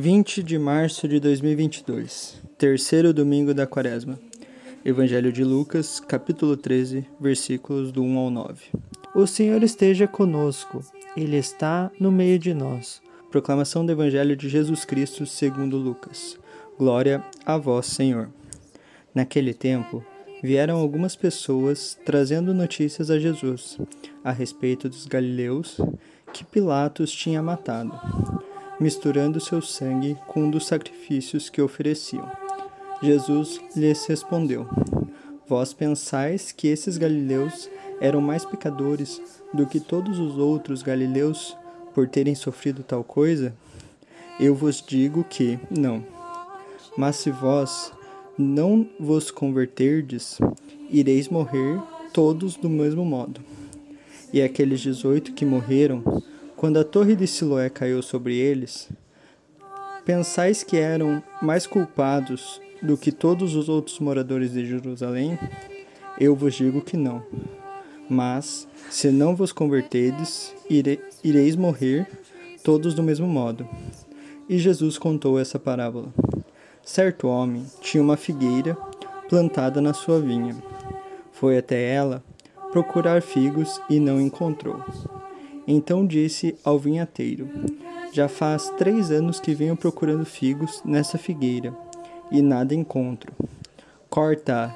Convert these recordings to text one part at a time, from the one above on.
20 de março de 2022, terceiro domingo da quaresma. Evangelho de Lucas, capítulo 13, versículos do 1 ao 9. O Senhor esteja conosco, Ele está no meio de nós. Proclamação do Evangelho de Jesus Cristo segundo Lucas. Glória a vós, Senhor. Naquele tempo, vieram algumas pessoas trazendo notícias a Jesus a respeito dos galileus que Pilatos tinha matado misturando seu sangue com um dos sacrifícios que ofereciam. Jesus lhes respondeu: Vós pensais que esses galileus eram mais pecadores do que todos os outros galileus por terem sofrido tal coisa? Eu vos digo que não. Mas se vós não vos converterdes, ireis morrer todos do mesmo modo. E aqueles dezoito que morreram quando a torre de Siloé caiu sobre eles, pensais que eram mais culpados do que todos os outros moradores de Jerusalém? Eu vos digo que não. Mas, se não vos convertedes, ire, ireis morrer todos do mesmo modo. E Jesus contou essa parábola. Certo homem tinha uma figueira plantada na sua vinha. Foi até ela procurar figos e não encontrou. Então disse ao vinhateiro: Já faz três anos que venho procurando figos nessa figueira, e nada encontro. Corta-a,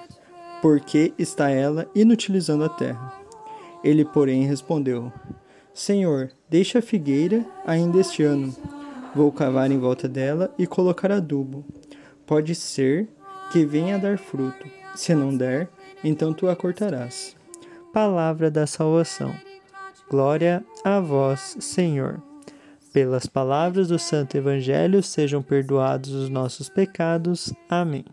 porque está ela inutilizando a terra. Ele, porém, respondeu: Senhor, deixa a figueira ainda este ano. Vou cavar em volta dela e colocar adubo. Pode ser que venha a dar fruto. Se não der, então tu a cortarás. Palavra da salvação. Glória a vós, Senhor. Pelas palavras do Santo Evangelho sejam perdoados os nossos pecados. Amém.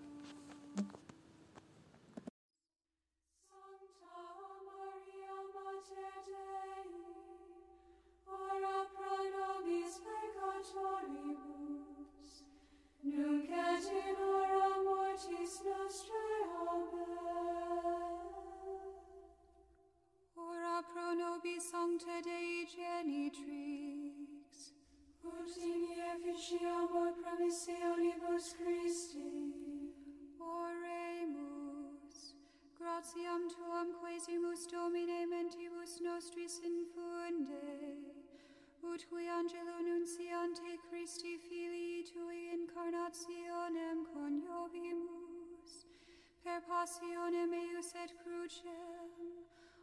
Nunc et in hora mortis nostrae. Pro nobis sancta Dei genitrix, ut in efficiamur promissionibus Christi. Oremus, gratiam tuam quesimus Domine mentibus nostris infunde, ut qui angelo nunciante Christi filii tui incarnationem coniovimus, per passionem eius et crucem,